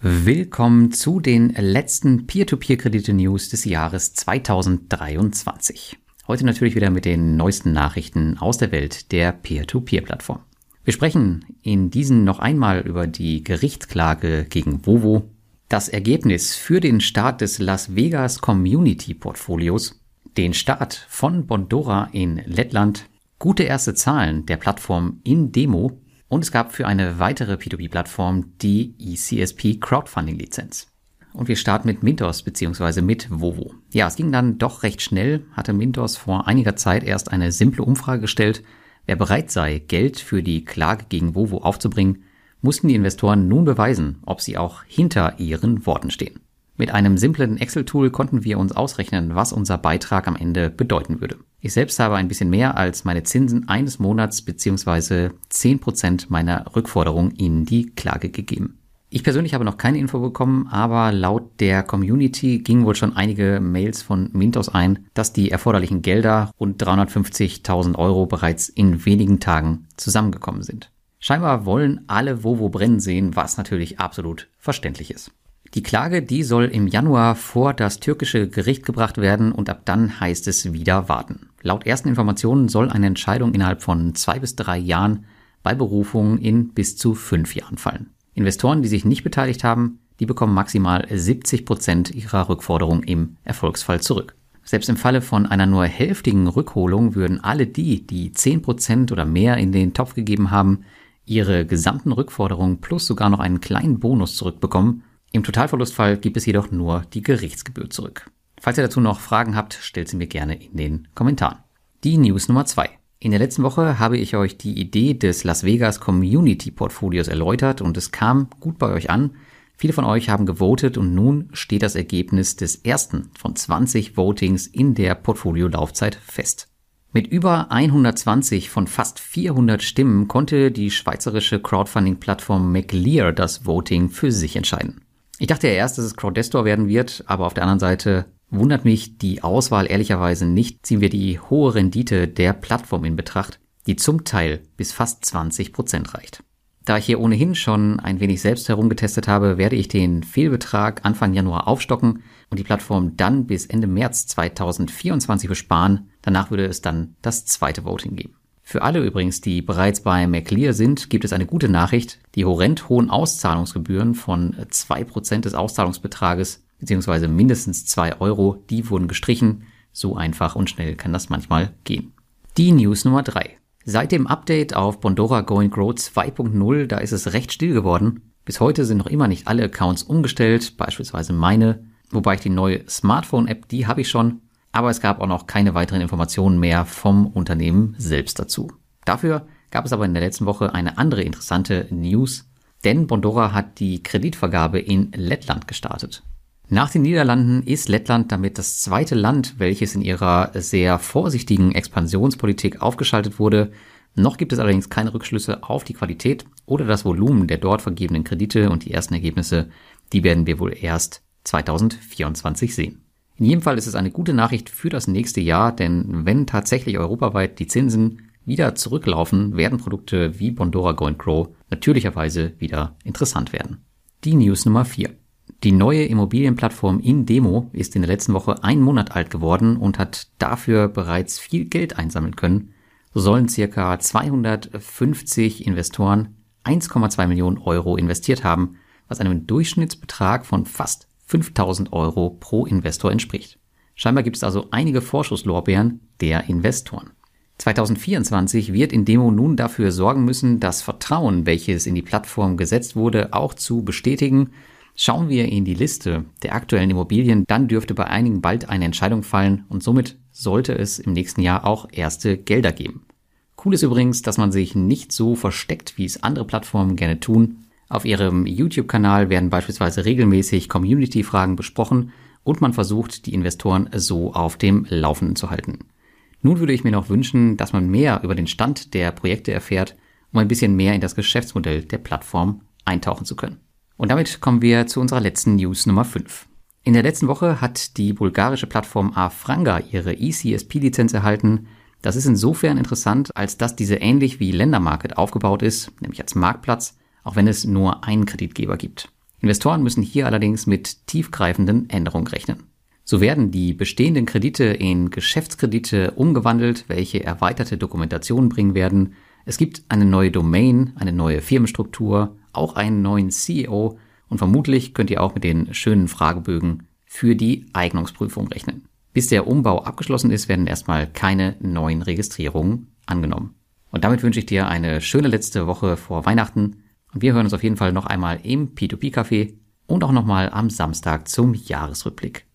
Willkommen zu den letzten Peer-to-Peer-Kredite-News des Jahres 2023. Heute natürlich wieder mit den neuesten Nachrichten aus der Welt der Peer-to-Peer-Plattform. Wir sprechen in diesen noch einmal über die Gerichtsklage gegen Vovo, das Ergebnis für den Start des Las Vegas Community Portfolios, den Start von Bondora in Lettland, gute erste Zahlen der Plattform in Demo und es gab für eine weitere P2P-Plattform die ECSP Crowdfunding-Lizenz. Und wir starten mit Mintos bzw. mit Vovo. Ja, es ging dann doch recht schnell, hatte Mintos vor einiger Zeit erst eine simple Umfrage gestellt. Wer bereit sei, Geld für die Klage gegen Vovo aufzubringen, mussten die Investoren nun beweisen, ob sie auch hinter ihren Worten stehen. Mit einem simplen Excel-Tool konnten wir uns ausrechnen, was unser Beitrag am Ende bedeuten würde. Ich selbst habe ein bisschen mehr als meine Zinsen eines Monats bzw. 10% meiner Rückforderung in die Klage gegeben. Ich persönlich habe noch keine Info bekommen, aber laut der Community gingen wohl schon einige Mails von Mintos ein, dass die erforderlichen Gelder rund 350.000 Euro bereits in wenigen Tagen zusammengekommen sind. Scheinbar wollen alle Vovo brennen sehen, was natürlich absolut verständlich ist. Die Klage, die soll im Januar vor das türkische Gericht gebracht werden und ab dann heißt es wieder warten. Laut ersten Informationen soll eine Entscheidung innerhalb von zwei bis drei Jahren bei Berufungen in bis zu fünf Jahren fallen. Investoren, die sich nicht beteiligt haben, die bekommen maximal 70 Prozent ihrer Rückforderung im Erfolgsfall zurück. Selbst im Falle von einer nur hälftigen Rückholung würden alle die, die 10 Prozent oder mehr in den Topf gegeben haben, ihre gesamten Rückforderungen plus sogar noch einen kleinen Bonus zurückbekommen im Totalverlustfall gibt es jedoch nur die Gerichtsgebühr zurück. Falls ihr dazu noch Fragen habt, stellt sie mir gerne in den Kommentaren. Die News Nummer zwei. In der letzten Woche habe ich euch die Idee des Las Vegas Community Portfolios erläutert und es kam gut bei euch an. Viele von euch haben gewotet und nun steht das Ergebnis des ersten von 20 Votings in der Portfoliolaufzeit fest. Mit über 120 von fast 400 Stimmen konnte die schweizerische Crowdfunding-Plattform McLear das Voting für sich entscheiden. Ich dachte ja erst, dass es Crowdestor werden wird, aber auf der anderen Seite wundert mich die Auswahl ehrlicherweise nicht. Ziehen wir die hohe Rendite der Plattform in Betracht, die zum Teil bis fast 20 Prozent reicht. Da ich hier ohnehin schon ein wenig selbst herumgetestet habe, werde ich den Fehlbetrag Anfang Januar aufstocken und die Plattform dann bis Ende März 2024 besparen. Danach würde es dann das zweite Voting geben. Für alle übrigens, die bereits bei McLear sind, gibt es eine gute Nachricht. Die horrend hohen Auszahlungsgebühren von 2% des Auszahlungsbetrages beziehungsweise mindestens 2 Euro, die wurden gestrichen. So einfach und schnell kann das manchmal gehen. Die News Nummer 3. Seit dem Update auf Bondora Go and Grow 2.0, da ist es recht still geworden. Bis heute sind noch immer nicht alle Accounts umgestellt, beispielsweise meine, wobei ich die neue Smartphone-App, die habe ich schon, aber es gab auch noch keine weiteren Informationen mehr vom Unternehmen selbst dazu. Dafür gab es aber in der letzten Woche eine andere interessante News, denn Bondora hat die Kreditvergabe in Lettland gestartet. Nach den Niederlanden ist Lettland damit das zweite Land, welches in ihrer sehr vorsichtigen Expansionspolitik aufgeschaltet wurde. Noch gibt es allerdings keine Rückschlüsse auf die Qualität oder das Volumen der dort vergebenen Kredite und die ersten Ergebnisse, die werden wir wohl erst 2024 sehen. In jedem Fall ist es eine gute Nachricht für das nächste Jahr, denn wenn tatsächlich europaweit die Zinsen wieder zurücklaufen, werden Produkte wie Bondora Go Grow natürlicherweise wieder interessant werden. Die News Nummer 4. Die neue Immobilienplattform InDemo ist in der letzten Woche ein Monat alt geworden und hat dafür bereits viel Geld einsammeln können. So sollen circa 250 Investoren 1,2 Millionen Euro investiert haben, was einem Durchschnittsbetrag von fast 5000 Euro pro Investor entspricht. Scheinbar gibt es also einige Vorschusslorbeeren der Investoren. 2024 wird Indemo nun dafür sorgen müssen, das Vertrauen, welches in die Plattform gesetzt wurde, auch zu bestätigen. Schauen wir in die Liste der aktuellen Immobilien, dann dürfte bei einigen bald eine Entscheidung fallen und somit sollte es im nächsten Jahr auch erste Gelder geben. Cool ist übrigens, dass man sich nicht so versteckt, wie es andere Plattformen gerne tun, auf ihrem YouTube-Kanal werden beispielsweise regelmäßig Community-Fragen besprochen und man versucht, die Investoren so auf dem Laufenden zu halten. Nun würde ich mir noch wünschen, dass man mehr über den Stand der Projekte erfährt, um ein bisschen mehr in das Geschäftsmodell der Plattform eintauchen zu können. Und damit kommen wir zu unserer letzten News Nummer 5. In der letzten Woche hat die bulgarische Plattform Afranga ihre ECSP-Lizenz erhalten. Das ist insofern interessant, als dass diese ähnlich wie Ländermarket aufgebaut ist, nämlich als Marktplatz, auch wenn es nur einen Kreditgeber gibt. Investoren müssen hier allerdings mit tiefgreifenden Änderungen rechnen. So werden die bestehenden Kredite in Geschäftskredite umgewandelt, welche erweiterte Dokumentation bringen werden. Es gibt eine neue Domain, eine neue Firmenstruktur, auch einen neuen CEO und vermutlich könnt ihr auch mit den schönen Fragebögen für die Eignungsprüfung rechnen. Bis der Umbau abgeschlossen ist, werden erstmal keine neuen Registrierungen angenommen. Und damit wünsche ich dir eine schöne letzte Woche vor Weihnachten. Und wir hören uns auf jeden Fall noch einmal im P2P-Café und auch nochmal am Samstag zum Jahresrückblick.